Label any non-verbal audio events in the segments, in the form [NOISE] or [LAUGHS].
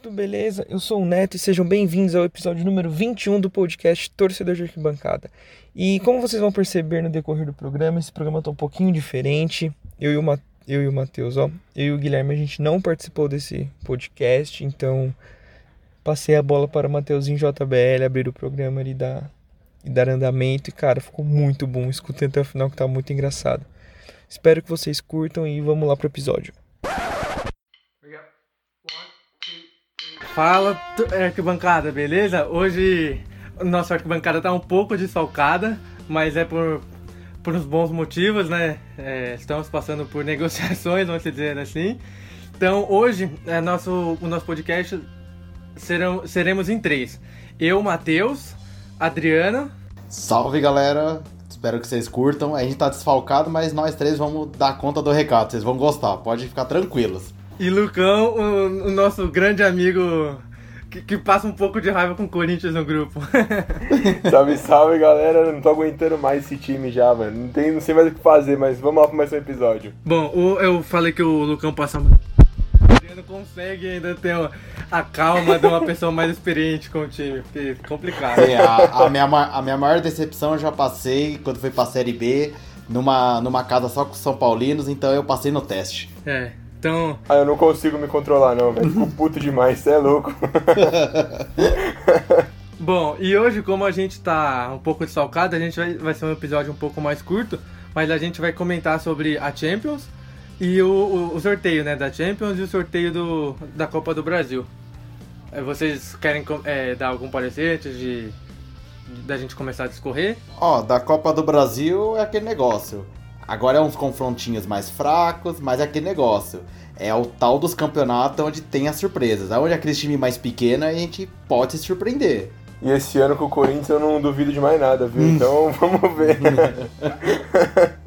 tudo beleza? Eu sou o Neto e sejam bem-vindos ao episódio número 21 do podcast Torcedor de Arquibancada. E como vocês vão perceber no decorrer do programa, esse programa tá um pouquinho diferente. Eu e o, eu e o Matheus, ó, eu e o Guilherme, a gente não participou desse podcast, então passei a bola para o Matheusinho JBL abrir o programa e dar, e dar andamento. E cara, ficou muito bom, escutem até o final que tá muito engraçado. Espero que vocês curtam e vamos lá pro episódio. Fala, arquibancada, beleza? Hoje nossa arquibancada tá um pouco desfalcada, mas é por, por uns bons motivos, né? É, estamos passando por [LAUGHS] negociações, vamos dizer assim. Então hoje é nosso, o nosso podcast serão, seremos em três. Eu, Matheus, Adriana. Salve galera! Espero que vocês curtam. A gente tá desfalcado, mas nós três vamos dar conta do recado. Vocês vão gostar, pode ficar tranquilos. E Lucão, o, o nosso grande amigo que, que, passa um pouco de raiva com o Corinthians no grupo. [LAUGHS] salve, salve, galera. Não tô aguentando mais esse time já, mano. Não, tem, não sei mais o que fazer, mas vamos lá pro mais um episódio. Bom, o, eu falei que o Lucão passa não consegue ainda ter a calma de uma pessoa mais experiente com o time, porque é complicado. Sim, a, a, minha, a minha maior decepção eu já passei quando fui pra Série B, numa, numa casa só com São Paulinos, então eu passei no teste. É, então. Ah, eu não consigo me controlar, não, velho. Fico puto demais, você é louco. [LAUGHS] [LAUGHS] Bom, e hoje, como a gente tá um pouco desfalcado, a gente vai, vai ser um episódio um pouco mais curto, mas a gente vai comentar sobre a Champions e o, o, o sorteio né, da Champions e o sorteio do, da Copa do Brasil. É, vocês querem é, dar algum parecer antes de, de da gente começar a discorrer? Ó, da Copa do Brasil é aquele negócio. Agora é uns confrontinhos mais fracos, mas é aquele negócio. É o tal dos campeonatos onde tem as surpresas. Onde é aquele time mais pequeno a gente pode se surpreender. E esse ano com o Corinthians eu não duvido de mais nada, viu? Então [LAUGHS] vamos ver. [LAUGHS]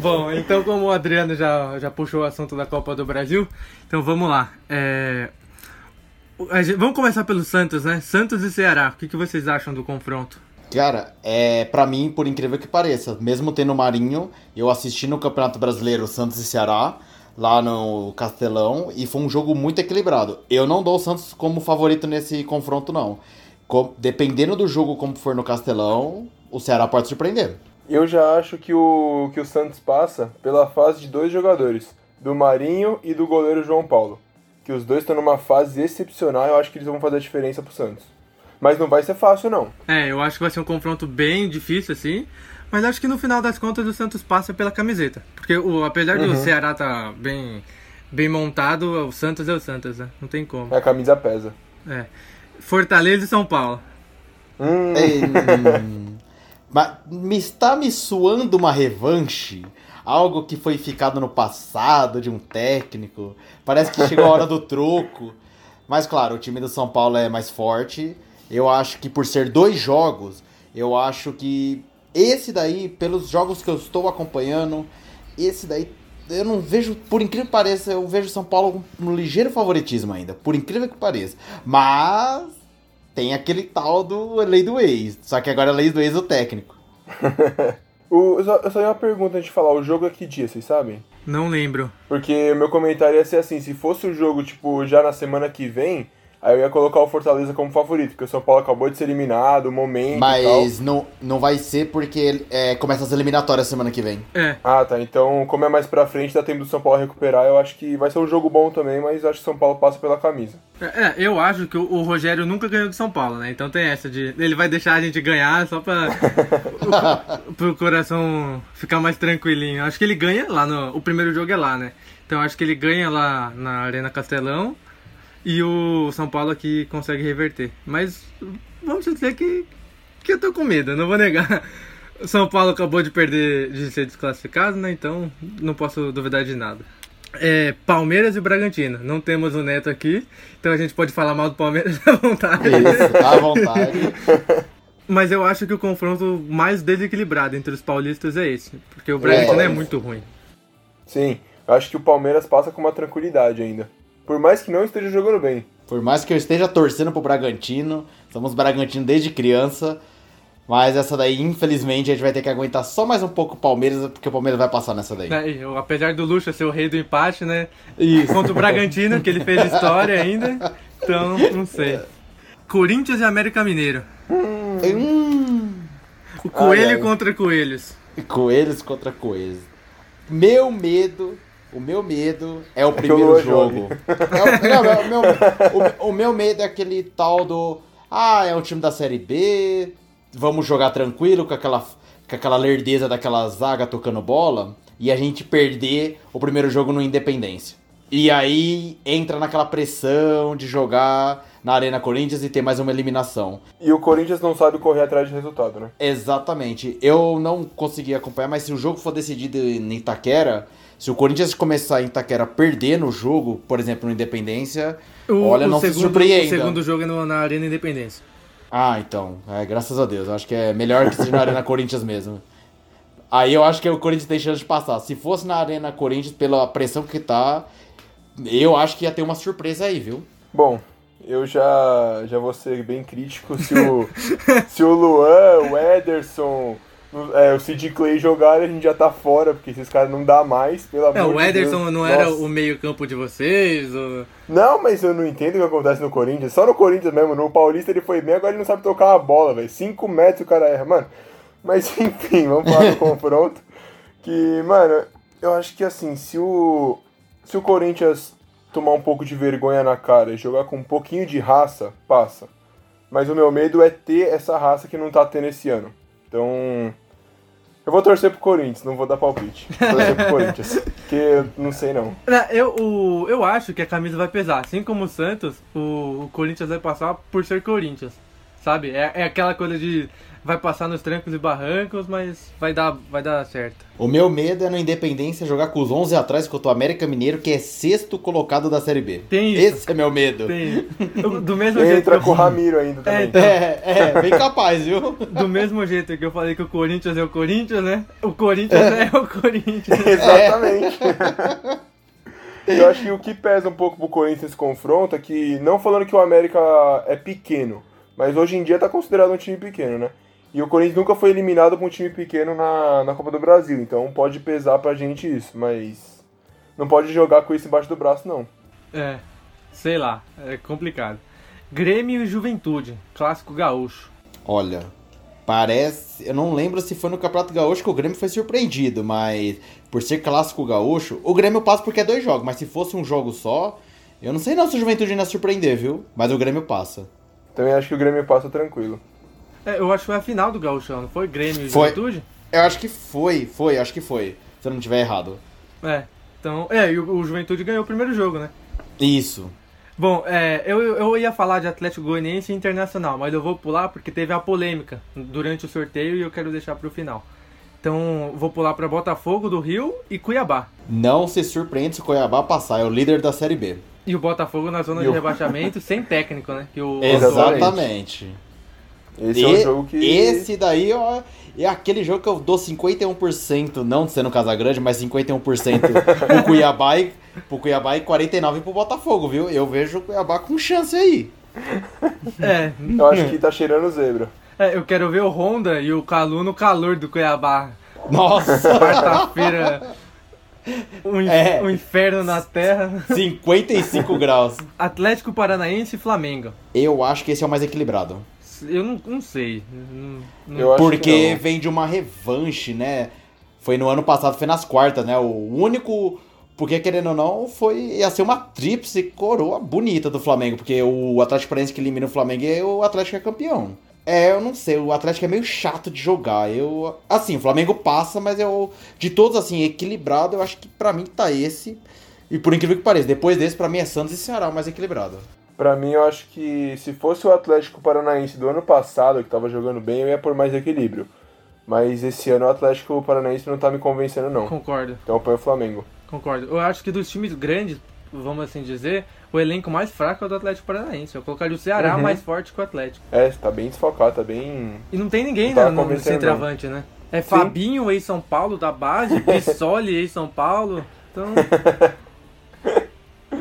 Bom, então como o Adriano já, já puxou o assunto da Copa do Brasil, então vamos lá. É, vamos começar pelo Santos, né? Santos e Ceará. O que, que vocês acham do confronto? Cara, é para mim, por incrível que pareça, mesmo tendo Marinho, eu assisti no Campeonato Brasileiro Santos e Ceará, lá no Castelão, e foi um jogo muito equilibrado. Eu não dou o Santos como favorito nesse confronto, não. Com, dependendo do jogo como for no Castelão, o Ceará pode surpreender. Eu já acho que o, que o Santos passa pela fase de dois jogadores, do Marinho e do goleiro João Paulo que os dois estão numa fase excepcional, eu acho que eles vão fazer a diferença pro Santos. Mas não vai ser fácil, não. É, eu acho que vai ser um confronto bem difícil, assim. Mas acho que no final das contas o Santos passa pela camiseta. Porque o, apesar uhum. do Ceará tá bem, bem montado, o Santos é o Santos, né? Não tem como. É, a camisa pesa. É. Fortaleza e São Paulo. Hum. [LAUGHS] Mas me está me suando uma revanche algo que foi ficado no passado de um técnico. Parece que chegou a hora do [LAUGHS] troco. Mas claro, o time do São Paulo é mais forte. Eu acho que por ser dois jogos, eu acho que esse daí, pelos jogos que eu estou acompanhando, esse daí eu não vejo, por incrível que pareça, eu vejo São Paulo no ligeiro favoritismo ainda, por incrível que pareça. Mas tem aquele tal do lei do ex, só que agora é lei do ex o técnico. [LAUGHS] O, eu, só, eu só tenho uma pergunta antes de falar, o jogo é que dia, vocês sabem? Não lembro. Porque o meu comentário ia ser assim, se fosse o jogo, tipo, já na semana que vem, Aí eu ia colocar o Fortaleza como favorito, porque o São Paulo acabou de ser eliminado, o momento Mas não, não vai ser porque é, começa as eliminatórias semana que vem. É. Ah, tá. Então, como é mais pra frente, dá tempo do São Paulo recuperar. Eu acho que vai ser um jogo bom também, mas acho que o São Paulo passa pela camisa. É, é eu acho que o, Rogério nunca ganhou do São Paulo, né? Então tem essa de. Ele vai deixar a gente ganhar só pra. [LAUGHS] [LAUGHS] o, pro coração ficar mais tranquilinho. Acho que ele ganha lá no. O primeiro jogo é lá, né? Então acho que ele ganha lá na Arena Castelão. E o São Paulo aqui consegue reverter. Mas vamos dizer que, que eu tô com medo, não vou negar. O [LAUGHS] São Paulo acabou de perder, de ser desclassificado, né? Então não posso duvidar de nada. É, Palmeiras e Bragantino. Não temos o Neto aqui, então a gente pode falar mal do Palmeiras [LAUGHS] à vontade. Isso, à vontade. [LAUGHS] Mas eu acho que o confronto mais desequilibrado entre os paulistas é esse. Porque o Bragantino é, é muito ruim. Sim, eu acho que o Palmeiras passa com uma tranquilidade ainda. Por mais que não esteja jogando bem. Por mais que eu esteja torcendo pro Bragantino, somos Bragantino desde criança. Mas essa daí, infelizmente, a gente vai ter que aguentar só mais um pouco o Palmeiras, porque o Palmeiras vai passar nessa daí. É, eu, apesar do Lucha ser o rei do empate, né? Isso. Contra o Bragantino, que ele fez história ainda. Então, não sei. [LAUGHS] Corinthians e América Mineiro. Hum. O Coelho Ai, ai. contra Coelhos. Coelhos contra coelhos. Meu medo, o meu medo é o o primeiro jogo. É o, não, é o meu, o, o meu medo é aquele tal do. Ah, é um time da Série B. Vamos jogar tranquilo com aquela, com aquela lerdeza daquela zaga tocando bola. E a gente perder o primeiro jogo no Independência. E aí entra naquela pressão de jogar na Arena Corinthians e ter mais uma eliminação. E o Corinthians não sabe correr atrás de resultado, né? Exatamente. Eu não consegui acompanhar, mas se o jogo for decidido em Itaquera, se o Corinthians começar em Itaquera a perder no jogo, por exemplo, no Independência, O, olha, o não se segundo, surpreenda. O segundo jogo é no- na Arena Independência. Ah, então. É, graças a Deus. Eu acho que é melhor que seja na Arena Corinthians mesmo. Aí eu acho que o Corinthians tem chance de passar. Se fosse na Arena Corinthians, pela pressão que tá, eu acho que ia ter uma surpresa aí, viu? Bom, eu já, já vou ser bem crítico se o, [LAUGHS] se o Luan, o Ederson, o- é, o Sid Clay jogarem, a gente já tá fora, porque esses caras não dá mais, pelo amor É, o Ederson não era Nossa. o meio-campo de vocês? ou- Não, mas eu não entendo o que acontece no Corinthians. Só no Corinthians mesmo. No Paulista ele foi bem, agora ele não sabe tocar uma bola, velho. 5 metros o cara erra, mano. Mas [LAUGHS] enfim, vamos falar do [LAUGHS] confronto. Que, mano, eu acho que assim, se o. Se o Corinthians tomar um pouco de vergonha na cara e jogar com um pouquinho de raça, passa. Mas o meu medo é ter essa raça que não tá tendo esse ano. Então. Eu vou torcer pro Corinthians, não vou dar palpite. Vou torcer pro Corinthians. [LAUGHS] Porque eu não sei não. Não, Eu, o, eu acho que a camisa vai pesar. Assim como o Santos, o, o Corinthians vai passar por ser Corinthians. Sabe? É, é aquela coisa de. Vai passar nos trancos e barrancos, mas vai dar, vai dar certo. O meu medo é no Independência jogar com os 11 atrás contra o América Mineiro, que é sexto colocado da Série B. Tem isso. Esse é meu medo. Tem. Do mesmo jeito. Entra que com o Ramiro ainda também. então. É, é, bem capaz, viu? Do mesmo jeito que eu falei que o Corinthians é o Corinthians, né? O Corinthians é, o Corinthians. [LAUGHS] Exatamente. [LAUGHS] Eu acho que o que pesa um pouco pro Corinthians nesse confronto é que, não falando que o América é pequeno, mas hoje em dia tá considerado um time pequeno, né? E o Corinthians nunca foi eliminado por um time pequeno na, na Copa do Brasil, então pode pesar pra gente isso, mas não pode jogar com isso embaixo do braço, não. É, sei lá, é complicado. Grêmio e Juventude, clássico gaúcho. Olha, parece. Eu não lembro se foi no Campeonato Gaúcho que o Grêmio foi surpreendido, mas por ser clássico gaúcho, o Grêmio passa porque é dois jogos, mas se fosse um jogo só, eu não sei não se o Juventude ainda surpreender, viu? Mas o Grêmio passa. Também acho que o Grêmio passa tranquilo. É, eu acho que foi a final do gauchão, não foi? Grêmio e Foi. Juventude? Eu acho que foi, foi, acho que foi. Se eu não tiver errado. É, então. É, e o, o Juventude ganhou o primeiro jogo, né? Isso. Bom, é, eu, eu ia falar de Atlético Goianiense e Internacional, mas eu vou pular porque teve a polêmica durante o sorteio e eu quero deixar pro final. Então, vou pular para Botafogo do Rio e Cuiabá. Não se surpreende se o Cuiabá passar, é o líder da Série B. E o Botafogo na zona E de o- rebaixamento sem técnico, né? O [LAUGHS] Exatamente. Esse E- é um jogo que. Esse daí, ó, é aquele jogo que eu dou 51%, não sendo Casagrande, mas 51% [LAUGHS] pro Cuiabá e, pro Cuiabá e 49% pro Botafogo, viu? Eu vejo o Cuiabá com chance aí. É, Eu acho que tá cheirando zebra. é, eu quero ver o Honda e o Calu no calor do Cuiabá. Nossa, [LAUGHS] Quarta-feira. Um, É. um inferno na terra. 55 graus. Atlético Paranaense e Flamengo. Eu acho que esse é o mais equilibrado. Eu não, não sei. Não- não- Porque vem de uma revanche, né? Foi no ano passado, foi nas quartas, né? O único. Porque, querendo ou não, foi. ia ser uma tríplice coroa bonita do Flamengo. Porque o Atlético Paranaense que elimina o Flamengo e o Atlético é campeão. É, eu não sei, o Atlético é meio chato de jogar. Eu. Assim, o Flamengo passa, mas eu. De todos, assim, equilibrado, eu acho que pra mim tá esse. E por incrível que pareça, depois desse, pra mim é Santos e Ceará o mais equilibrado. Pra mim, eu acho que se fosse o Atlético Paranaense do ano passado, que tava jogando bem, eu ia por mais equilíbrio. Mas esse ano o Atlético Paranaense não tá me convencendo, não. Concordo, Então eu ponho o Flamengo. concordo. Eu acho que dos times grandes, vamos assim dizer, o elenco mais fraco é o do Atlético Paranaense. Eu colocaria o Ceará Uhum. mais forte que o Atlético. É, tá bem desfocado, tá bem. E não tem ninguém Não né, no, centroavante, né? É Fabinho, ex-São Paulo da base, [LAUGHS] Pissoli, ex-São Paulo. Então, [LAUGHS]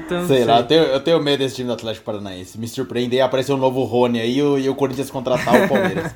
Então, Sei lá, eu tenho, eu tenho medo desse time do Atlético Paranaense. Me surpreender e aparecer um novo Rony aí e o, e o Corinthians contratar o Palmeiras.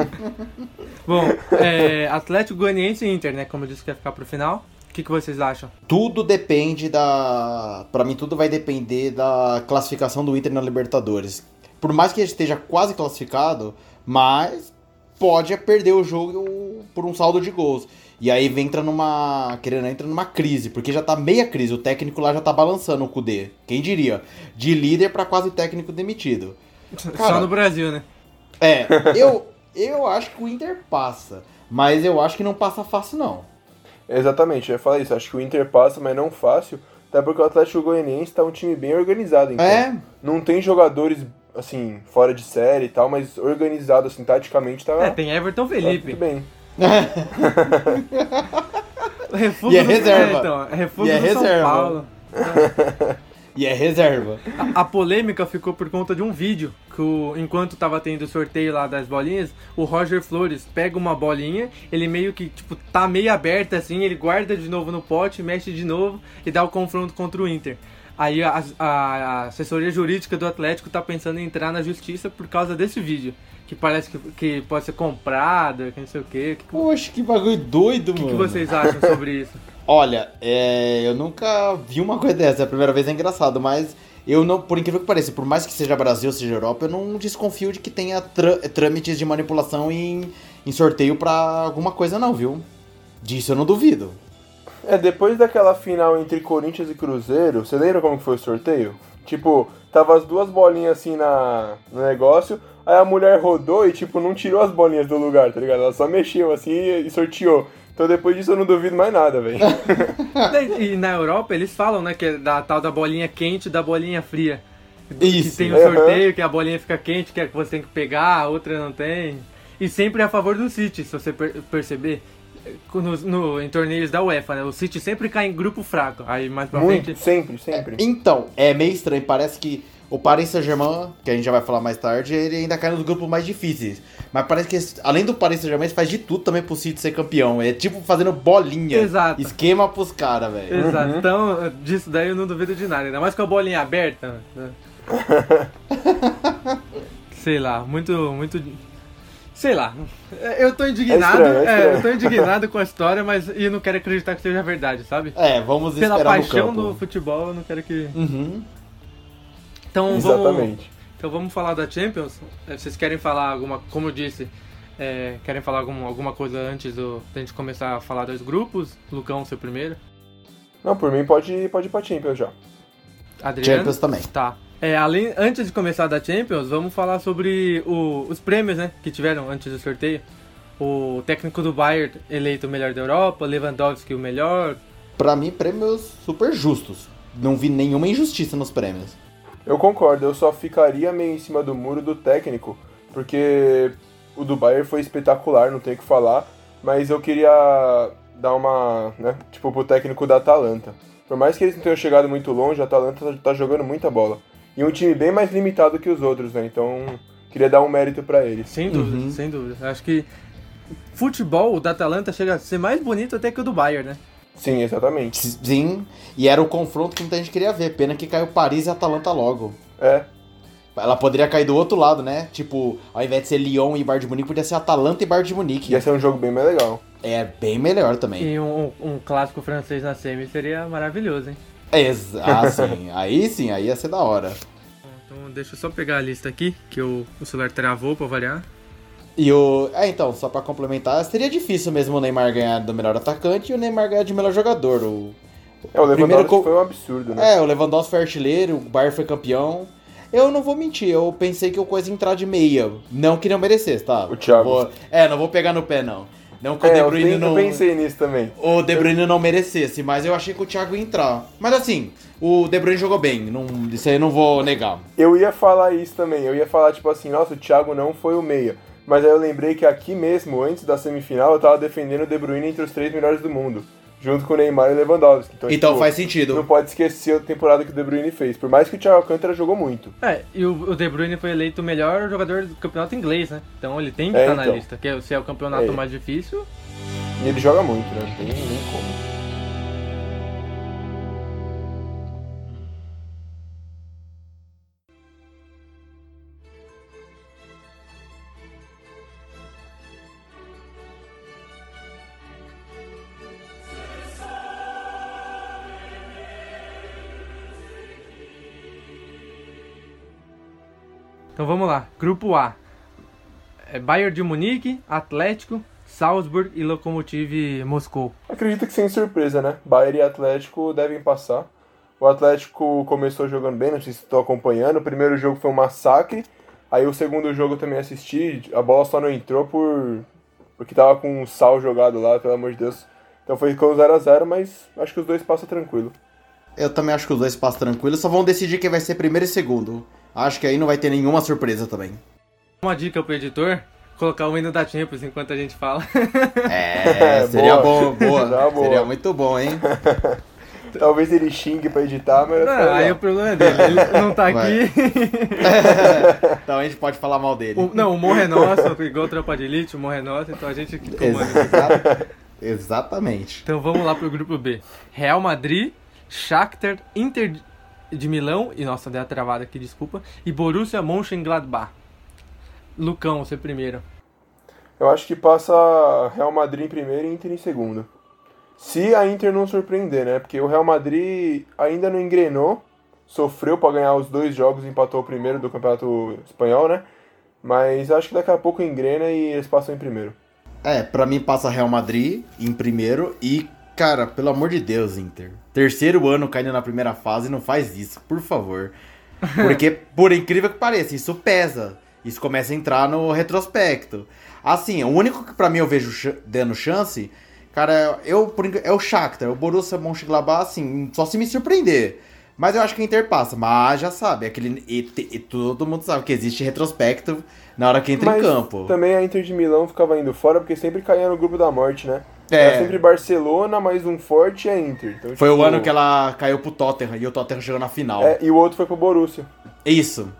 [LAUGHS] Bom, é, Atlético Goianiense e Inter, né? Como eu disse que ia ficar pro final. O que, que vocês acham? tudo depende da. Pra mim, tudo vai depender da classificação do Inter na Libertadores. Por mais que ele esteja quase classificado, mas pode perder o jogo por um saldo de gols. E aí vem entra numa. Querendo entra numa crise, porque já tá meia crise. O técnico lá já tá balançando o Kudê. Quem diria? De líder pra quase técnico demitido. Cara, Só no Brasil, né? É, [LAUGHS] eu, eu acho que o Inter passa. Mas eu acho que não passa fácil, não. Exatamente, eu ia falar isso. Acho que o Inter passa, mas não fácil. Até porque o Atlético Goianiense tá um time bem organizado, então. É. Não tem jogadores, assim, fora de série e tal, mas organizado, assim, taticamente tá, É, tem Everton tá Felipe. muito bem. [LAUGHS] Refugo E é reserva. É, então, é E é do São reserva. Paulo. [LAUGHS] E é reserva. A, a polêmica ficou por conta de um vídeo que o- enquanto tava tendo o sorteio lá das bolinhas, o Roger Flores pega uma bolinha, ele meio que tipo tá meio aberta assim, ele guarda de novo no pote, mexe de novo e dá o confronto contra o Inter. Aí a, a- a assessoria jurídica do Atlético tá pensando em entrar na justiça por causa desse vídeo, que parece que, que pode ser comprado, que não sei o quê. O que, que, Poxa, que bagulho doido, que mano. vocês acham sobre isso? [LAUGHS] Olha, é, eu nunca vi uma coisa dessa. É a primeira vez é engraçado, mas eu não, por incrível que pareça, por mais que seja Brasil, seja Europa, eu não desconfio de que tenha trâ- trâmites de manipulação em, em sorteio pra alguma coisa, não, viu? Disso eu não duvido. É, depois daquela final entre Corinthians e Cruzeiro, você lembra como que foi o sorteio? Tipo, tava as duas bolinhas assim na, no negócio, aí a mulher rodou e, tipo, não tirou as bolinhas do lugar, tá ligado? Ela só mexeu assim e, sorteou. Então depois disso eu não duvido mais nada, velho. [LAUGHS] E na Europa eles falam, né, que é da tal da bolinha quente e da bolinha fria. Isso. Que tem o Aham. sorteio, que a bolinha fica quente, que é que você tem que pegar, a outra não tem. E sempre é a favor do City, se você per- perceber. No, no- em torneios da UEFA, né? O City sempre cai em grupo fraco. Aí mais pra Muito, frente. sempre, sempre. Então, é meio estranho. Parece que o Paris Saint-Germain, que a gente já vai falar mais tarde, ele ainda cai nos grupos mais difíceis. Mas parece que, além do Paris Saint-Germain, ele faz de tudo também pro City ser campeão. É tipo fazendo bolinha. Exato. Esquema pros caras, velho. Exato. Então, disso daí eu não duvido de nada. Ainda mais com a bolinha aberta. né? [LAUGHS] Sei lá, muito, muito. Sei lá. Eu tô indignado. É estranho, é é, estranho. eu tô indignado com a história, mas e não quero acreditar que seja verdade, sabe? É, vamos Pela esperar no paixão campo. do futebol, eu não quero que. Uhum. Então vamos, Exatamente. então vamos falar da Champions. É, Vocês querem falar alguma, como eu disse, é, querem falar algum, alguma coisa antes do, da gente começar a falar dos grupos? Lucão, seu primeiro. Não, por mim pode, pode ir pra Champions já. Adriano. Champions também. Tá. É, além, antes de começar da Champions, vamos falar sobre o- os prêmios, né, que tiveram antes do sorteio. O técnico do Bayern eleito o melhor da Europa, Lewandowski o melhor. Pra mim, prêmios super justos. Não vi nenhuma injustiça nos prêmios. Eu concordo, eu só ficaria meio em cima do muro do técnico, porque o do Bayern foi espetacular, não tem o que falar, mas eu queria dar uma, né, tipo, pro técnico da Atalanta. Por mais que eles não tenham chegado muito longe, a Atalanta tá- tá jogando muita bola. E um time bem mais limitado que os outros, né, então queria dar um mérito pra eles. Sem dúvida, sem dúvida. Acho que futebol, o da Atalanta chega a ser mais bonito até que o do Bayern, né? Sim, exatamente. Sim, e era o confronto que muita gente queria ver. Pena que caiu Paris e Atalanta logo. É, Ela poderia cair do outro lado, né? Tipo, ao invés de ser Lyon e Bayern de Munique, podia ser Atalanta e Bayern de Munique. ia ser um jogo bem mais legal. É bem melhor também. E um, um clássico francês na semi seria maravilhoso, hein? Ex ah, sim. [LAUGHS] aí sim, aí ia ser da hora. Então deixa eu só pegar a lista aqui, que o, o celular travou pra variar. E o. É, então, só pra complementar, seria difícil mesmo o Neymar ganhar do melhor atacante e o Neymar ganhar de melhor jogador. O... É, o Lewandowski co- foi um absurdo, né? É, o Lewandowski foi artilheiro, o Bayern foi campeão. Eu não vou mentir, eu pensei que o coisa ia entrar de meia. Não que não merecesse, tá? O Thiago. Vou- É, não vou pegar no pé, não. Não que o É, De eu, Bruyne eu não. pensei nisso também. O De Bruyne não merecesse, mas eu achei que o Thiago ia entrar. Mas assim, o De Bruyne jogou bem, não, isso aí eu não vou negar. Eu ia falar isso também, eu ia falar tipo assim, nossa, o Thiago não foi o meia. Mas aí eu lembrei que aqui mesmo, antes da semifinal, eu tava defendendo o De Bruyne entre os três melhores do mundo. Junto com o Neymar e o Lewandowski. Então, Então tipo, faz sentido. Não pode esquecer a temporada que o De Bruyne fez. Por mais que o Thiago Alcântara jogou muito. É, e o, De Bruyne foi eleito o melhor jogador do campeonato inglês, né? Então ele tem que É, estar na então. lista, que é, se é o campeonato É. mais difícil. E ele joga muito, né? Não tem nem como. Então vamos lá. Grupo A. É Bayern de Munique, Atlético, Salzburg e Lokomotiv Moscou. Acredito que sem surpresa, né? Bayern e Atlético devem passar. O Atlético começou jogando bem, não sei se estou acompanhando. O primeiro jogo foi um massacre. Aí o segundo jogo eu também assisti. A bola só não entrou por porque tava com um sal jogado lá, pelo amor de Deus. Então foi com 0 a 0 mas acho que os dois passam tranquilo. Eu também acho que os dois passam tranquilo, só vão decidir quem vai ser primeiro e segundo. Acho que aí não vai ter nenhuma surpresa também. Uma dica pro editor, colocar o hino da Champions enquanto a gente fala. É, [LAUGHS] seria Boa. bom, boa. [LAUGHS] Boa. Seria muito bom, hein? [LAUGHS] Talvez ele xingue pra editar, mas. Não, aí o problema é dele, ele não tá Vai. aqui. então a gente pode falar mal dele. O- não, o morro é nosso, igual Tropa de Elite, o morro é nosso, então a gente que comanda. Exa- Exatamente. Então vamos lá pro grupo B. Real Madrid, Shakhtar, Inter de Milão, e nossa, deu a travada aqui, desculpa, e Borussia Mönchengladbach. Lucão, você primeiro. Eu acho que passa Real Madrid em primeiro e Inter em segundo. Se a Inter não surpreender, né? Porque o Real Madrid ainda não engrenou, sofreu pra ganhar os dois jogos, empatou o primeiro do Campeonato Espanhol, né? Mas acho que daqui a pouco engrena e eles passam em primeiro. É, pra mim passa Real Madrid em primeiro e, cara, pelo amor de Deus, Inter. Terceiro ano caindo na primeira fase, não faz isso, por favor. Porque, [LAUGHS] por incrível que pareça, isso pesa. Isso começa a entrar no retrospecto. Assim, o único que pra mim eu vejo dando chance, cara, eu, é o Shakhtar. O Borussia Mönchengladbach, assim, só se me surpreender. Mas eu acho que a Inter passa. Mas já sabe, aquele, e, e todo mundo sabe que existe retrospecto na hora que entra Mas em campo. também a Inter de Milão ficava indo fora porque sempre caía no grupo da morte, né? É. Era sempre Barcelona, mais um forte e a Inter. Então, Foi o tipo, ano que ela caiu pro Tottenham e o Tottenham chegou na final. É, e o outro foi pro Borussia. Isso.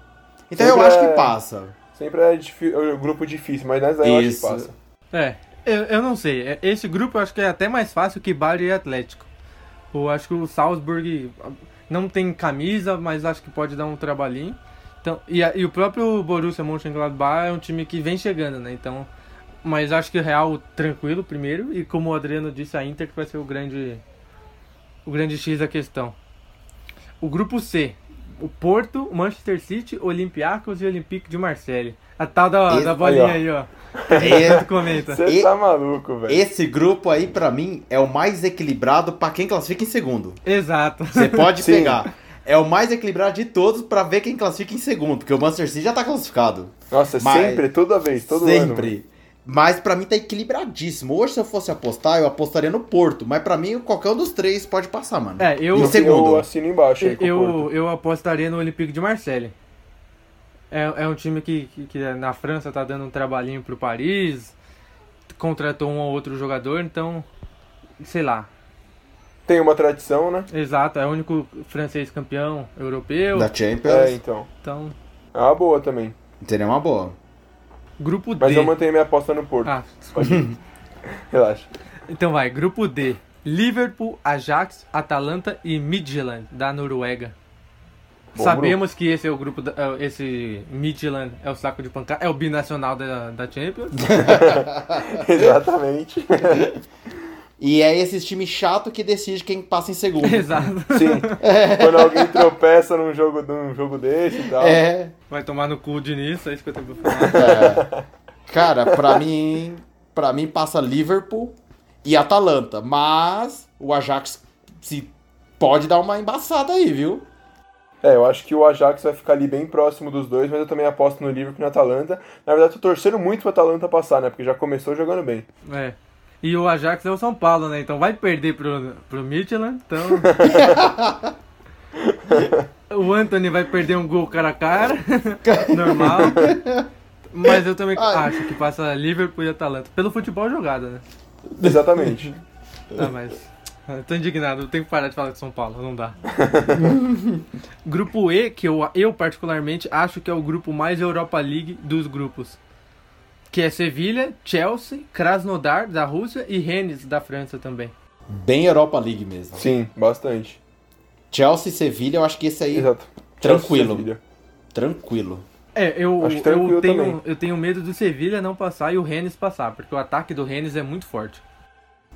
Então Sempre eu acho é- que passa. Sempre é difí- é um grupo difícil, mas nessa aí eu acho que passa. É, eu, eu não sei. É, Esse grupo eu acho que é até mais fácil que Bayern e Atlético. Eu acho que o Salzburg não tem camisa, mas acho que pode dar um trabalhinho. Então, e, a- e o próprio Borussia Mönchengladbach é um time que vem chegando, né? Então, mas acho que o Real tranquilo primeiro e como o Adriano disse, a Inter que vai ser o grande o grande X da questão. O grupo C, o Porto, o Manchester City, Olympiacos e Olympique de Marseille. A tal da, Esse- da bolinha aí, aí, ó. Tu comenta. Você tá maluco, velho. esse grupo aí, pra mim, é o mais equilibrado pra quem classifica em segundo. Exato. Você pode [LAUGHS] Sim. pegar. É o mais equilibrado de todos pra ver quem classifica em segundo, porque o Manchester City já tá classificado. Nossa, Mas- sempre, toda vez, todo ano. Sempre. Mas pra mim tá equilibradíssimo. Hoje, se eu fosse apostar, eu apostaria no Porto. Mas pra mim, qualquer um dos três pode passar, mano. É, eu, Em segundo. eu assino embaixo aí com o eu, Porto. eu apostaria no Olympique de Marseille. É, é um time que, que, que na França tá dando um trabalhinho pro Paris, contratou um ou outro jogador, então, sei lá. Tem uma tradição, né? Exato, é o único francês campeão europeu, Da Champions. É, então. então, É uma boa também. Seria uma boa. Grupo Mas D. eu mantenho minha aposta no Porto. Ah, [LAUGHS] Relaxa. então vai, grupo D. Liverpool, Ajax, Atalanta e Midtjylland, da Noruega. Bom Sabemos que esse é o grupo, da, é, esse Midtjylland é o saco de pancada, é o binacional da, da Champions. [LAUGHS] Exatamente. [LAUGHS] E é esses times chato que decide quem passa em segundo. [LAUGHS] Exato. Sim. Quando alguém tropeça num jogo, num jogo desse e tal. É. Vai tomar no cu de nisso, é isso que eu tenho pra falar. É. Cara, pra mim, pra mim passa Liverpool e Atalanta, mas o Ajax se pode dar uma embaçada aí, viu? É, eu acho que o Ajax vai ficar ali bem próximo dos dois, mas eu também aposto no Liverpool e no Atalanta. Na verdade, tô torcendo muito pro Atalanta passar, né? Porque já começou jogando bem. É. E o Ajax é o São Paulo, né? Então vai perder pro, pro Midtjylland, então... [LAUGHS] o Anthony vai perder um gol cara a cara, [LAUGHS] normal. Mas eu também Ah. acho que passa Liverpool e Atalanta. Pelo futebol jogado, né? Exatamente. Tá, mas... Eu tô indignado, eu tenho que parar de falar de São Paulo, não dá. [LAUGHS] grupo E, que eu, eu particularmente acho que é o grupo mais Europa League dos grupos. Que é Sevilha, Chelsea, Krasnodar da Rússia e Rennes da França também. Bem Europa League mesmo. Sim, bastante. Chelsea e Sevilha, eu acho que esse aí Exato. Tranquilo. Chelsea, tranquilo. É, eu, eu, tenho, também. eu tenho medo do Sevilha não passar e o Rennes passar, porque o ataque do Rennes é muito forte.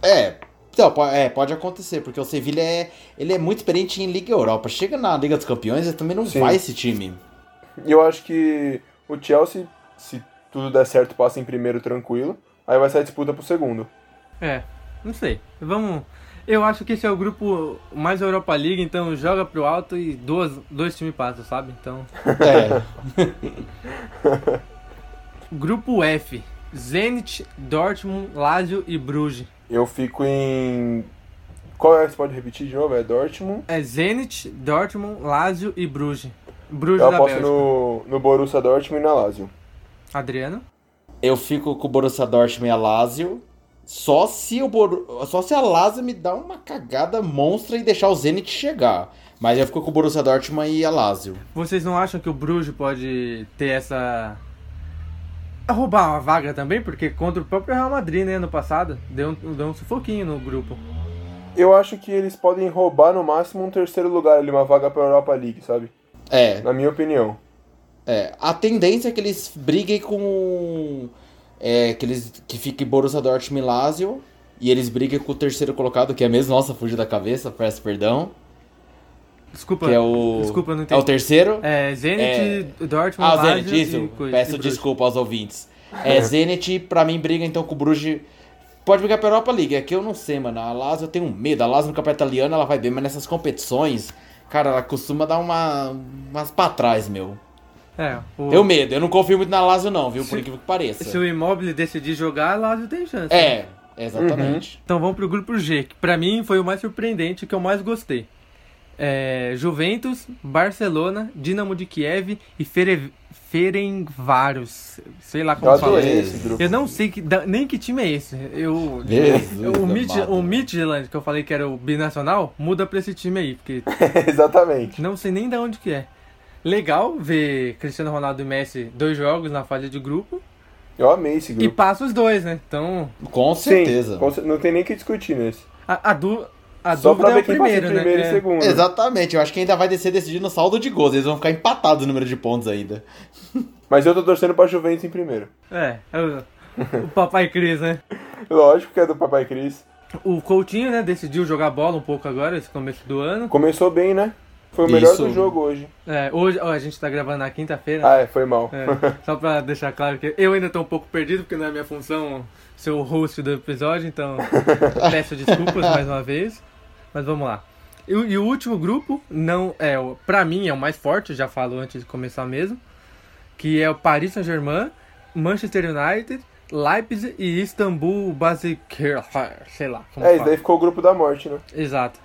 É, então, é, pode acontecer, porque o Sevilha é, ele é muito experiente em Liga Europa. Chega na Liga dos Campeões, ele também não Sim. vai esse time. E eu acho que o Chelsea, se tudo der certo, passa em primeiro tranquilo. Aí vai ser a disputa pro segundo. É, não sei. Vamos. Eu acho que esse é o grupo mais Europa League, então joga pro alto e duas, dois times passam, sabe? Então. É. [LAUGHS] Grupo F. Zenit, Dortmund, Lazio e Bruges. Eu fico em. Qual é? Você pode repetir de novo? É Dortmund. É Zenit, Dortmund, Lazio e Bruges. Bruges Eu aposto no, no Borussia Dortmund e na Lazio. Adriano? Eu fico com o Borussia Dortmund e a Lazio. Só se, o Boru... só se a Lazio me dá uma cagada monstra e deixar o Zenit chegar. Mas eu fico com o Borussia Dortmund e a Lazio. Vocês não acham que o Bruges pode ter essa. roubar uma vaga também? Porque contra o próprio Real Madrid, né, no passado, deu um, deu um sufoquinho no grupo. Eu acho que eles podem roubar no máximo um terceiro lugar ali, uma vaga pra Europa League, sabe? É, Na minha opinião. É. A tendência é que eles briguem com. É, que eles que fique Borussia Dortmund e Lazio. E eles briguem com o terceiro colocado, que é mesmo. Nossa, fugiu da cabeça, peço perdão. Desculpa, Que é o. desculpa, não É entendi. o terceiro? É, Zenit, Dortmund, Ah, Lazio Zenit, isso. coisa- Peço desculpa aos ouvintes. É, [LAUGHS] Zenit, pra mim, briga então com o Bruges. Pode brigar pra Europa League. Aqui eu não sei, mano. A Lazio eu tenho medo. A Lazio no campeonato italiano ela vai bem, mas nessas competições, cara, ela costuma dar uma, umas pra trás, meu. É, o, Eu medo. Eu não confio muito na Lazio, não, viu? Por Se- incrível que pareça. se o Immobile decidir jogar, a Lazio tem chance. É, exatamente. Então vamos pro grupo G, que pra mim foi o mais surpreendente, que eu mais gostei. É, Juventus, Barcelona, Dinamo de Kiev e Fere... Ferencváros. Sei lá Eu como fala. esse grupo. Eu não sei que, da- nem que time é esse. Eu, Jesus eu- o, Mid, o Midland, que eu falei que era o binacional, muda pra esse time aí, porque [LAUGHS] Exatamente. não sei nem de onde que é. Legal ver Cristiano Ronaldo e Messi dois jogos na fase de grupo Eu amei esse e grupo. passa os dois, né? Então, Com certeza. Sim, com não tem nem o que discutir nesse. a, a, du- a Só dúvida pra é ver o quem primeiro, passa em primeiro né? e É. segundo. Exatamente. Eu acho que ainda vai descer decidido no saldo de gols. Eles vão ficar empatados o número de pontos ainda. Mas eu tô torcendo pra Juventus em primeiro. É, é o, o papai Cris, né? Lógico que é do Papai Cris. O Coutinho, né, decidiu jogar bola um pouco agora, esse começo do ano. Começou bem, né? Foi o melhor Isso. do jogo hoje. É, hoje, ó, a gente tá gravando na quinta-feira. Ah, é, foi mal. É, [LAUGHS] só pra deixar claro que eu ainda tô um pouco perdido, porque não é minha função ser o host do episódio, então [LAUGHS] peço desculpas mais uma vez. Mas vamos lá. E, o- e o último grupo, não é, pra mim é o mais forte, já falo antes de começar mesmo, que é o Paris Saint-Germain, Manchester United, Leipzig e Istambul Basaksehir, sei lá. Como É, isso fala. daí ficou o grupo da morte, né? Exato.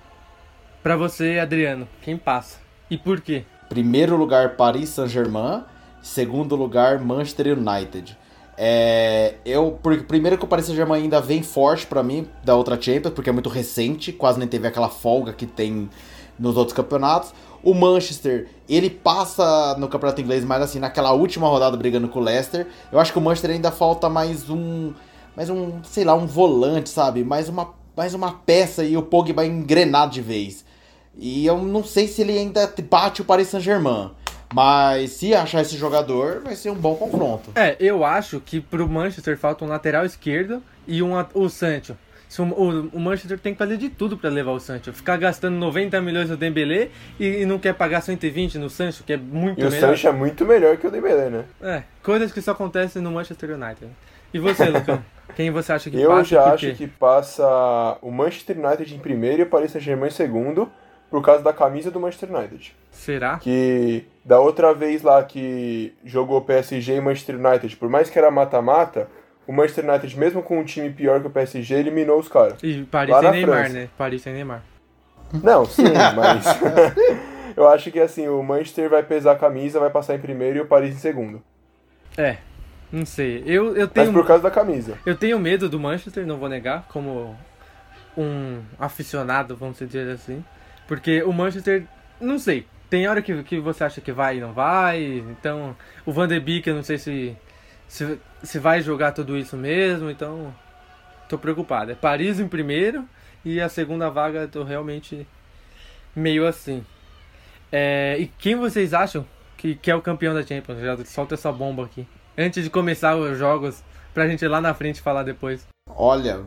Pra você, Adriano, quem passa? E por quê? Primeiro lugar, Paris Saint-Germain. Segundo lugar, Manchester United. É, eu, porque primeiro que o Paris Saint-Germain ainda vem forte pra mim da outra Champions, porque é muito recente, quase nem teve aquela folga que tem nos outros campeonatos. O Manchester, ele passa no campeonato inglês, mas assim, naquela última rodada brigando com o Leicester. Eu acho que o Manchester ainda falta mais um, mais um, sei lá, um volante, sabe? Mais uma, mais uma peça e o Pogba engrenar de vez. E eu não sei se ele ainda bate o Paris Saint-Germain. Mas se achar esse jogador, vai ser um bom confronto. É, eu acho que pro Manchester falta um lateral esquerdo e um, o Sancho. O, o- o Manchester tem que fazer de tudo pra levar o Sancho. Ficar gastando 90 milhões no Dembélé e, e não quer pagar 120 no Sancho, que é muito E o melhor. Sancho é muito melhor que o Dembélé, né? É, coisas que só acontecem no Manchester United. E você, [LAUGHS] Lucão? Quem você acha que Eu passa e já por acho quê? que passa o Manchester United em primeiro e o Paris Saint-Germain em segundo, por causa da camisa do Manchester United. Será? Que da outra vez lá que jogou PSG e Manchester United, por mais que era mata-mata, o Manchester United, mesmo com um time pior que o PSG, eliminou os caras. E Paris sem Neymar, França. né? Paris sem Neymar. Não, sim, [LAUGHS] mas [LAUGHS] eu acho que assim, o Manchester vai pesar a camisa, vai passar em primeiro e o Paris em segundo. É, não sei. Eu, eu Mas tenho por causa da camisa. Eu tenho medo do Manchester, não vou negar, como um aficionado, vamos dizer assim. Porque o Manchester, não sei, tem hora que, que você acha que vai e não vai. Então, o Van de Beek, eu não sei se, se, se vai jogar tudo isso mesmo. Então, tô preocupado. É Paris em primeiro e a segunda vaga tô realmente meio assim. É, e quem vocês acham que, que é o campeão da Champions? Já solta essa bomba aqui. Antes de começar os jogos, pra gente ir lá na frente falar depois. Olha,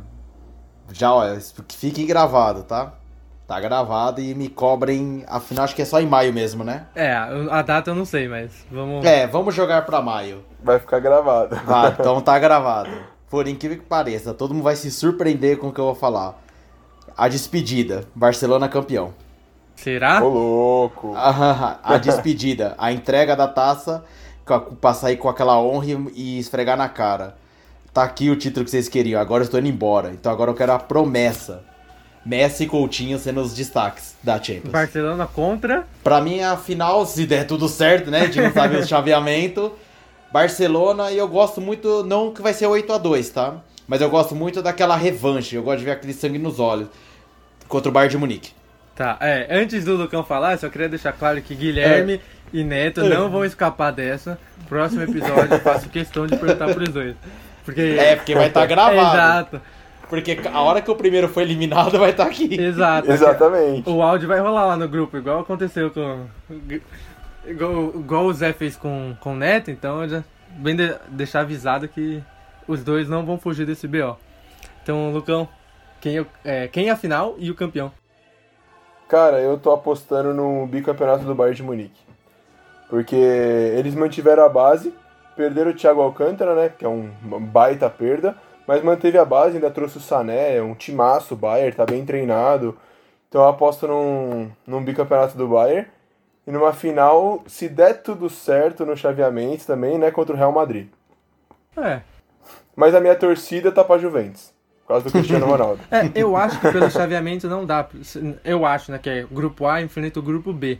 já olha, fique gravado, tá? Tá gravado e me cobrem. Afinal, acho que é só em maio mesmo, né? É, a data eu não sei, mas vamos. É, vamos jogar pra maio. Vai ficar gravado. Vai, [LAUGHS] então tá gravado. Por incrível que pareça, todo mundo vai se surpreender com o que eu vou falar. A despedida. Barcelona campeão. Será? Ô, louco. [LAUGHS] A, a despedida. A entrega da taça pra sair com aquela honra e, e esfregar na cara. Tá aqui o título que vocês queriam. Agora eu estou indo embora. Então agora eu quero a promessa. Messi e Coutinho sendo os destaques da Champions. Barcelona contra. Pra mim, a final, se der tudo certo, né? A gente não sabe o [LAUGHS] chaveamento. Barcelona, e eu gosto muito, não que vai ser 8 a 2 tá? Mas eu gosto muito daquela revanche. Eu gosto de ver aquele sangue nos olhos. Contra o Bayern de Munique. Tá, é, antes do Lucão falar, só queria deixar claro que Guilherme e Neto não vão escapar dessa. Próximo episódio eu faço questão de perguntar pros dois. Porque. É, porque vai estar [LAUGHS] gravado. Exato, Porque a hora que o primeiro foi eliminado vai estar aqui. exato. Exatamente. O áudio vai rolar lá no grupo, igual aconteceu com. Igual, igual o Zé fez com, com o Neto, então eu já bem de- deixar avisado que os dois não vão fugir desse BO. Então, Lucão, quem, é é, quem é a final e o campeão? Cara, eu tô apostando no bicampeonato do Bayern de Munique. Porque eles mantiveram a base, perderam o Thiago Alcântara, né? Que é um- uma baita perda. Mas manteve a base, ainda trouxe o Sané, é um timaço o Bayern, tá bem treinado. Então eu aposto num, num bicampeonato do Bayern. E numa final, se der tudo certo no chaveamento também, né? Contra o Real Madrid. É, Mas a minha torcida tá pra Juventus. Por causa do Cristiano [LAUGHS] Ronaldo. É, eu acho que pelo chaveamento não dá. Eu acho, né, que é grupo A enfrenta o grupo B.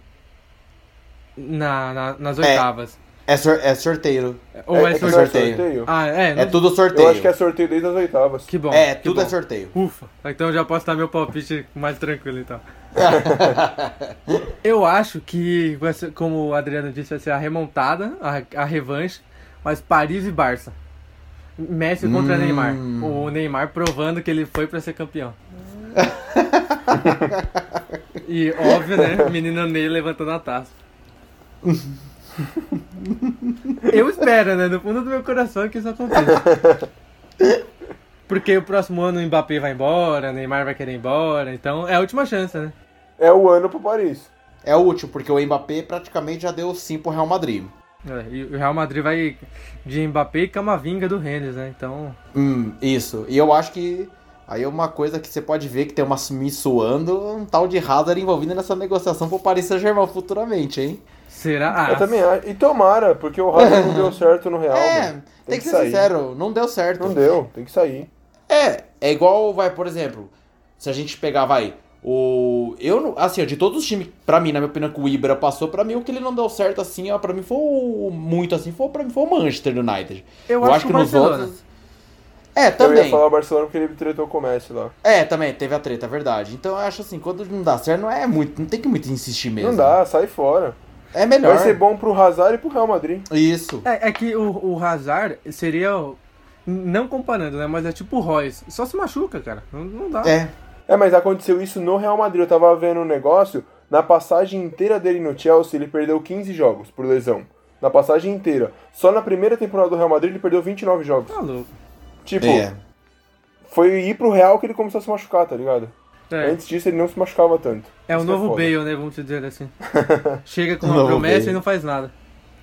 Na, na- nas oitavas. É, sor- é sorteio. Ou é, que não sorteio? Ah, é, É não- tudo sorteio. Eu acho que é sorteio desde as oitavas. Que bom. É, que tudo é bom. sorteio. Ufa, então eu já posso dar meu palpite mais tranquilo então. [LAUGHS] eu acho que, como o Adriano disse, vai ser a remontada, a, a revanche, mas Paris e Barça. Messi contra Hum. Neymar. O Neymar provando que ele foi pra ser campeão. [LAUGHS] e óbvio, né? Menino Ney levantando a taça. [LAUGHS] [LAUGHS] Eu espero, né? No fundo do meu coração que isso aconteça. [LAUGHS] Porque o próximo ano o Mbappé vai embora, o Neymar vai querer ir embora, então é a última chance, né? É o ano pro Paris. É útil, porque o Mbappé praticamente já deu sim pro Real Madrid. É, e o Real Madrid vai de Mbappé e Camavinga do Rennes, né? Então. Hum, isso. E eu acho que aí é uma coisa que você pode ver que tem uma me suando um tal de Hazard envolvido nessa negociação pro Paris Saint-Germain futuramente, hein? Será? Ah, Eu também acho. E tomara, porque o Hazard não [LAUGHS] deu certo no Real. é, mano. tem, que, ser sair. sincero, não deu certo. Não deu, tem que sair. É, é igual, vai, por exemplo, se a gente pegar, vai, o. Eu não. Assim, ó, de todos os times, pra mim, na minha opinião, que o Ibra passou, pra mim, o que ele não deu certo, assim, ó, pra mim foi o. Muito assim, foi, pra mim foi o Manchester United. Eu acho que o nos Barcelona. outros. É, Eu ia também. falar o Barcelona porque ele tretou com o Messi lá. É, também, teve a treta, é verdade. Então eu acho assim, quando não dá certo, não é muito. Não tem que muito insistir mesmo. Não dá, sai fora. É melhor. Vai ser bom pro Hazard e pro Real Madrid. Isso. É, é que o, o Hazard seria. o- Não comparando, né? Mas é tipo o Royce. Só se machuca, cara. Não, não dá. É. É, mas aconteceu isso no Real Madrid. Eu tava vendo um negócio, na passagem inteira dele no Chelsea, ele perdeu 15 jogos por lesão. Na passagem inteira. Só na primeira temporada do Real Madrid ele perdeu 29 jogos. Tá louco. Tipo, É. foi ir pro Real que ele começou a se machucar, tá ligado? É, Antes disso ele não se machucava tanto. é o Isso novo foda. Bale, né? Vamos dizer assim. [LAUGHS] Chega com O uma novo promessa Bale. e não faz nada.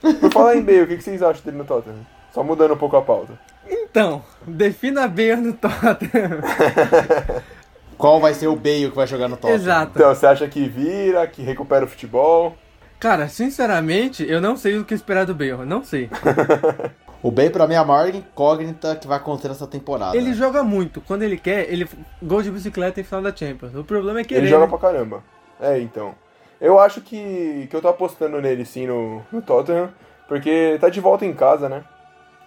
Por falar em Bale, o que que vocês acham dele no Tottenham? Só mudando um pouco a pauta. Então, defina Bale no Tottenham. [LAUGHS] Qual vai ser o Bale que vai jogar no Tottenham? Exato. Então, você acha que vira, que recupera o futebol? Cara, sinceramente, eu não sei o que esperar do Bale. Não sei. [LAUGHS] O Bale, pra mim, é a maior incógnita que vai acontecer nessa temporada. Ele joga muito. Quando ele quer, ele gol de bicicleta em final da Champions. O problema é que Ele ele joga pra caramba. É, então. Eu acho que, que eu tô apostando nele sim no, no Tottenham, porque tá de volta em casa, né?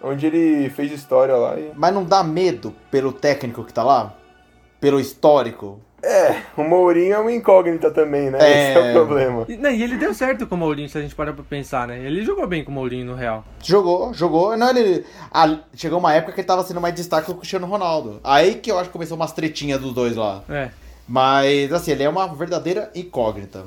Onde ele fez história lá e. Mas não dá medo pelo técnico que tá lá? Pelo histórico? É, o Mourinho é uma incógnita também, né? É. Esse é o problema. E, não, e ele deu certo com o Mourinho, se a gente parar pra pensar, né? Ele jogou bem com o Mourinho no Real. Jogou, jogou. Não, ele. ah, chegou uma época que ele tava sendo mais destaque que o Cristiano Ronaldo. Aí que eu acho que começou umas tretinhas dos dois lá. É, Mas, assim, ele é uma verdadeira incógnita.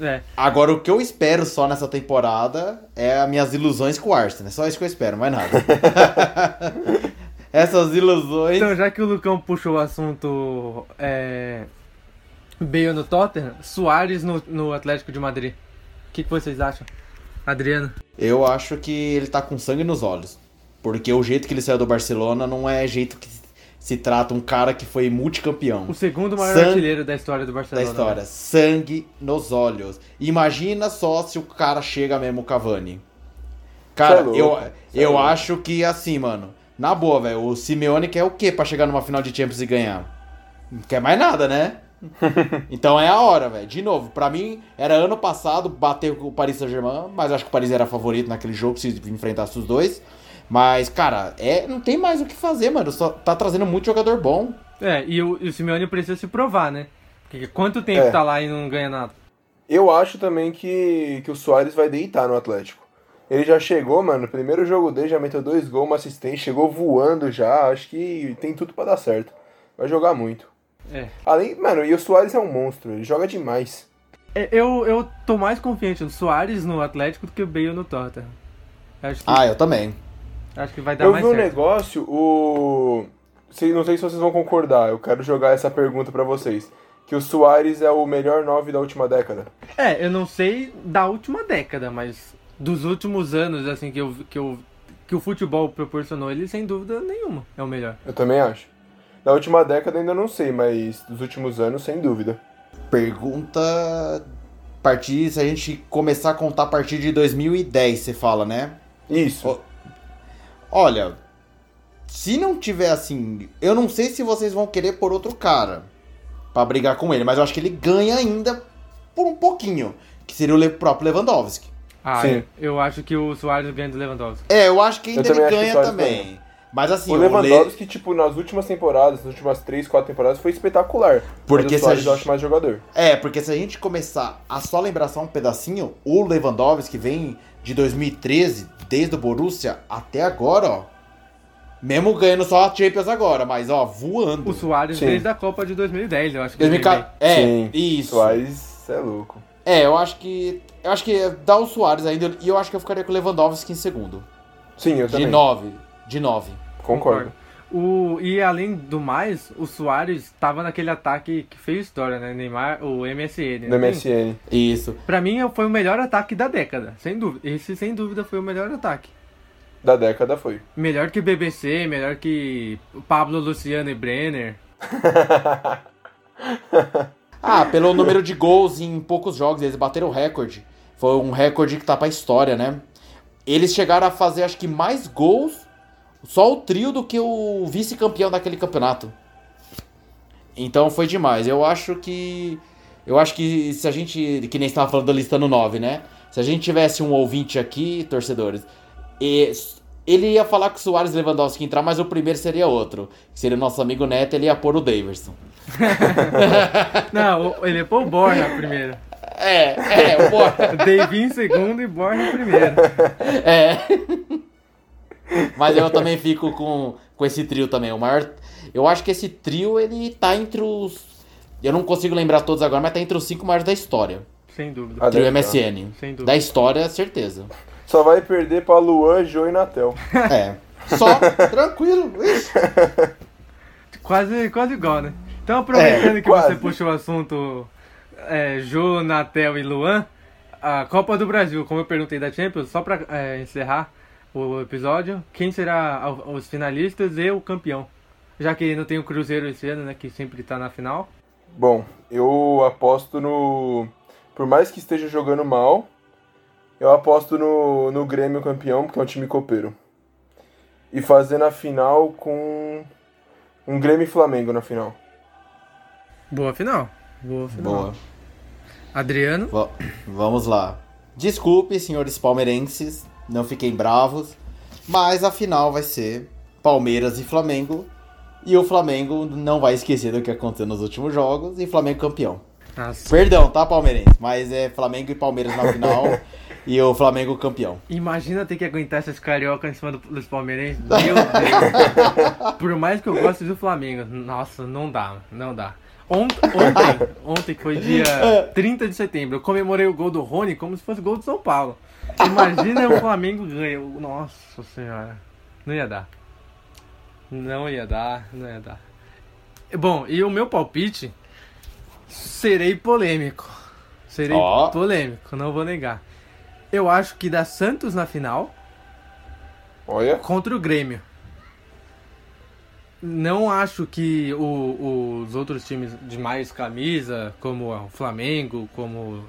é. Agora, o que eu espero só nessa temporada é as minhas ilusões com o Arsenal. É só isso que eu espero, mais nada. [LAUGHS] Essas ilusões. Então, já que o Lucão puxou o assunto é, Bale no Tottenham, Soares no, no Atlético de Madrid. O que, que vocês acham? Adriano? Eu acho que ele tá com sangue nos olhos. Porque o jeito que ele saiu do Barcelona não é jeito que se trata um cara que foi multicampeão. O segundo maior Sangue artilheiro da história do da Barcelona. história. né? Sangue nos olhos. Imagina só se o cara chega mesmo Cavani. Cara, é louco, eu, é eu louco. acho que assim, mano. Na boa, velho. O Simeone quer o quê pra chegar numa final de Champions e ganhar? Não quer mais nada, né? [LAUGHS] então é a hora, velho. De novo, pra mim, era ano passado bater com o Paris Saint-Germain, mas acho que o Paris era favorito naquele jogo se enfrentasse os dois. Mas, cara, é, não tem mais o que fazer, mano. Só tá trazendo muito jogador bom. É, e o, e o Simeone precisa se provar, né? Porque quanto tempo É. tá lá e não ganha nada? Eu acho também que, que o Soares vai deitar no Atlético. Ele já chegou, mano, no primeiro jogo dele já meteu dois gols, uma assistência, chegou voando já. Acho que tem tudo pra dar certo. Vai jogar muito. É. Além, mano, e o Soares é um monstro, ele joga demais. É, Eu, eu tô mais confiante no Soares no Atlético do que o Bale no Tottenham. Acho que, Ah, eu também. acho que vai dar Eu mais vi um certo. negócio, o. Não sei se vocês vão concordar, eu quero jogar essa pergunta pra vocês. Que o Soares é o melhor 9 da última década. É, eu não sei da última década, mas dos últimos anos, assim, que eu, que eu que o futebol proporcionou ele, sem dúvida nenhuma, é o melhor. Eu também acho. Da última década ainda não sei, mas dos últimos anos, sem dúvida. Pergunta. A partir, se a gente começar a contar a partir de 2010, você fala, né? Isso. Ó, Olha, se não tiver assim, eu não sei se vocês vão querer por outro cara pra brigar com ele, mas eu acho que ele ganha ainda por um pouquinho, que seria o próprio Lewandowski. Ah, Sim. eu, eu acho que o Soares ganha do Lewandowski. É, eu acho que ainda Eu também ele que o ganha Suárez também. Mas assim, o Le- Lewandowski, tipo, nas últimas temporadas, nas últimas 3, 4 temporadas, foi espetacular. Porque mas o Soares eu gente- acho mais jogador. É, porque se a gente começar a só lembrar só um pedacinho, o Lewandowski vem de 2013, desde o Borussia até agora, ó. Mesmo ganhando só a Champions agora, mas ó, voando. O Soares Sim. desde a Copa de 2010, eu acho que ele 2000, vem. é, Sim. isso. Soares é louco. É, eu acho que. Eu acho que dá o Soares ainda. E eu acho que eu ficaria com o Lewandowski em segundo. Sim, eu De também. 9. De 9. Concordo. O, e além do mais, o Soares estava naquele ataque que fez história, né? Neymar, o MSN. Do né? MSN. Isso. Pra mim foi o melhor ataque da década, sem dúvida. Esse sem dúvida foi o melhor ataque. Da década foi. Melhor que BBC, melhor que Pablo Luciano e Brenner. [LAUGHS] Ah, pelo número de gols em poucos jogos, eles bateram o recorde. Foi um recorde que tá pra história, né? Eles chegaram a fazer, acho que, mais gols, só o trio, do que o vice-campeão daquele campeonato. Então foi demais. Eu acho que. Eu acho que se a gente. Que nem estava falando da lista no 9, né? Se a gente tivesse um ouvinte aqui, torcedores, e ele ia falar que o Soares e Lewandowski ia entrar, mas o primeiro seria outro. Seria o nosso amigo Neto, ele ia pôr o Daverson. [LAUGHS] Não, ele é pô o Borja primeiro. É, é, o Borja. Davi em segundo e Borja em primeiro. É. Mas eu também fico com, com esse trio também. O maior. Eu acho que esse trio, ele tá entre os. Eu não consigo lembrar todos agora, mas tá entre os cinco maiores da história. Sem dúvida. Trio. MSN. Sem dúvida. Da história, certeza. Só vai perder pra Luan, Jô e Natel. É. Só, tranquilo. Ixi. Quase, quase igual, né? Então, aproveitando É, que quase. você puxou o assunto é, Jô, Natel e Luan, a Copa do Brasil, como eu perguntei da Champions, só pra é, encerrar o episódio, quem será os finalistas e o campeão? Já que não tem o Cruzeiro esse ano, né, que sempre tá na final. Bom, eu aposto no. Por mais que esteja jogando mal, eu aposto no, no Grêmio campeão, porque é um time copeiro. E fazendo a final com. Um Grêmio e Flamengo na final. Boa final. Boa final. Boa. Adriano. Va- vamos lá. Desculpe, senhores palmeirenses, não fiquem bravos, mas a final vai ser Palmeiras e Flamengo. E o Flamengo não vai esquecer do que aconteceu nos últimos jogos e Flamengo campeão. Nossa. Perdão, tá, palmeirense? Mas é Flamengo e Palmeiras na final [LAUGHS] e o Flamengo campeão. Imagina ter que aguentar essas carioca em cima do- dos palmeirenses. Meu Deus. [LAUGHS] Por mais que eu goste do Flamengo, nossa, não dá, não dá. Ont- Ontem, ontem que foi dia [LAUGHS] 30 de setembro, eu comemorei o gol do Rony como se fosse gol do São Paulo. Imagina o Flamengo ganha. Nossa senhora. Não ia dar. Não ia dar, não ia dar. Bom, e o meu palpite Serei polêmico. Serei Ó. polêmico, não vou negar. Eu acho que dá Santos na final Olha. contra o Grêmio. Não acho que o- os outros times de mais camisa, como o Flamengo, como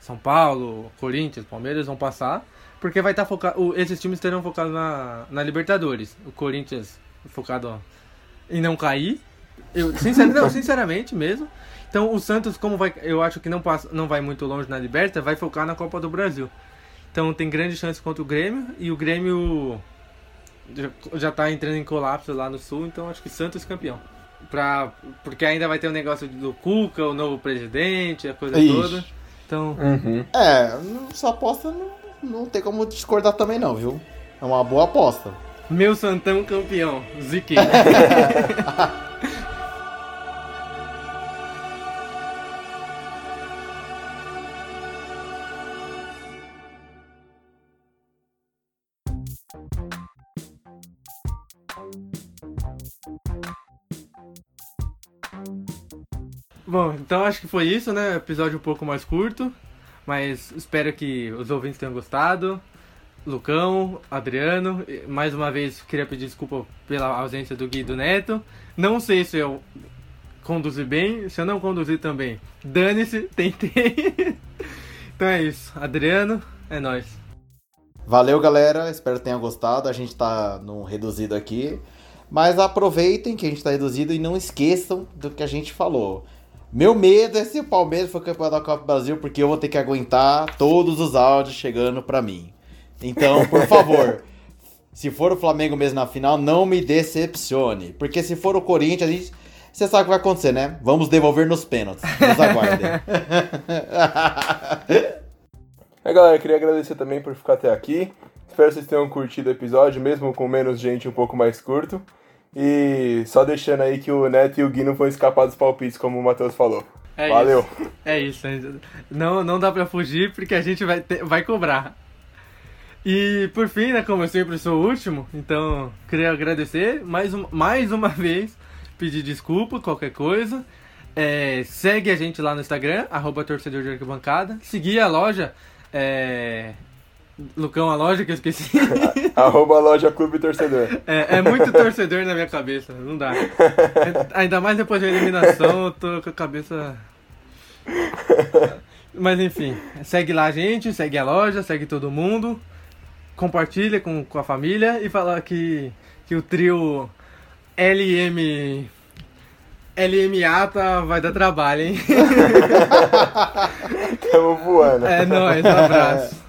São Paulo, Corinthians, Palmeiras, vão passar, porque vai estar focado. Esses times terão focado na, na Libertadores. O Corinthians focado em não cair. Eu, não, sinceramente mesmo. Então o Santos, como vai, eu acho que não, passa, não vai muito longe na Liberta, vai focar na Copa do Brasil. Então tem grande chance contra o Grêmio e o Grêmio já- já tá entrando em colapso lá no sul, então acho que Santos campeão. Pra, porque ainda vai ter o negócio do Cuca, o novo presidente, a coisa Ixi. toda. Então, Uhum. É, essa aposta não, não tem como discordar também não, viu? É uma boa aposta. meu Santão campeão, Ziquei. [LAUGHS] Bom, então acho que foi isso, né? Episódio um pouco mais curto, mas espero que os ouvintes tenham gostado. Lucão, Adriano, mais uma vez queria pedir desculpa pela ausência do Gui e do Neto. Não sei se eu conduzi bem, se eu não conduzir também. Dane-se, tentei. [LAUGHS] então é isso. Adriano, é nóis. Valeu, galera. Espero que tenham gostado. A gente tá no reduzido aqui. Mas aproveitem que a gente tá reduzido e não esqueçam do que a gente falou. Meu medo é se o Palmeiras for campeão da Copa do Brasil, porque eu vou ter que aguentar todos os áudios chegando pra mim. Então, por [LAUGHS] favor, se for o Flamengo mesmo na final, não me decepcione. Porque se for o Corinthians, a gente. Você sabe o que vai acontecer, né? Vamos devolver nos pênaltis. Nos aguardem. [LAUGHS] É, galera, queria agradecer também por ficar até aqui. Espero que vocês tenham curtido o episódio, mesmo com menos gente, um pouco mais curto. E só deixando aí que o Neto e o Gui não vão escapar dos palpites, como o Matheus falou. É Valeu! Isso. É isso. Não, não dá pra fugir porque a gente vai, ter- vai cobrar. E por fim, né, como eu sempre sou o último, então queria agradecer mais, um, mais uma [LAUGHS] vez, pedir desculpa, qualquer coisa. É, segue a gente lá no Instagram, arroba torcedor de arquibancada. Seguir a loja, é, Lucão, a loja que eu esqueci. [LAUGHS] Arroba loja Clube Torcedor. É, é muito torcedor na minha cabeça, não dá. Ainda mais depois da eliminação, eu tô com a cabeça. Mas enfim, segue lá a gente, segue a loja, segue todo mundo, compartilha com, com a família e fala que, que o trio LM. LMA tá, vai dar trabalho, hein? [LAUGHS] Tamo voando. É nóis, um abraço.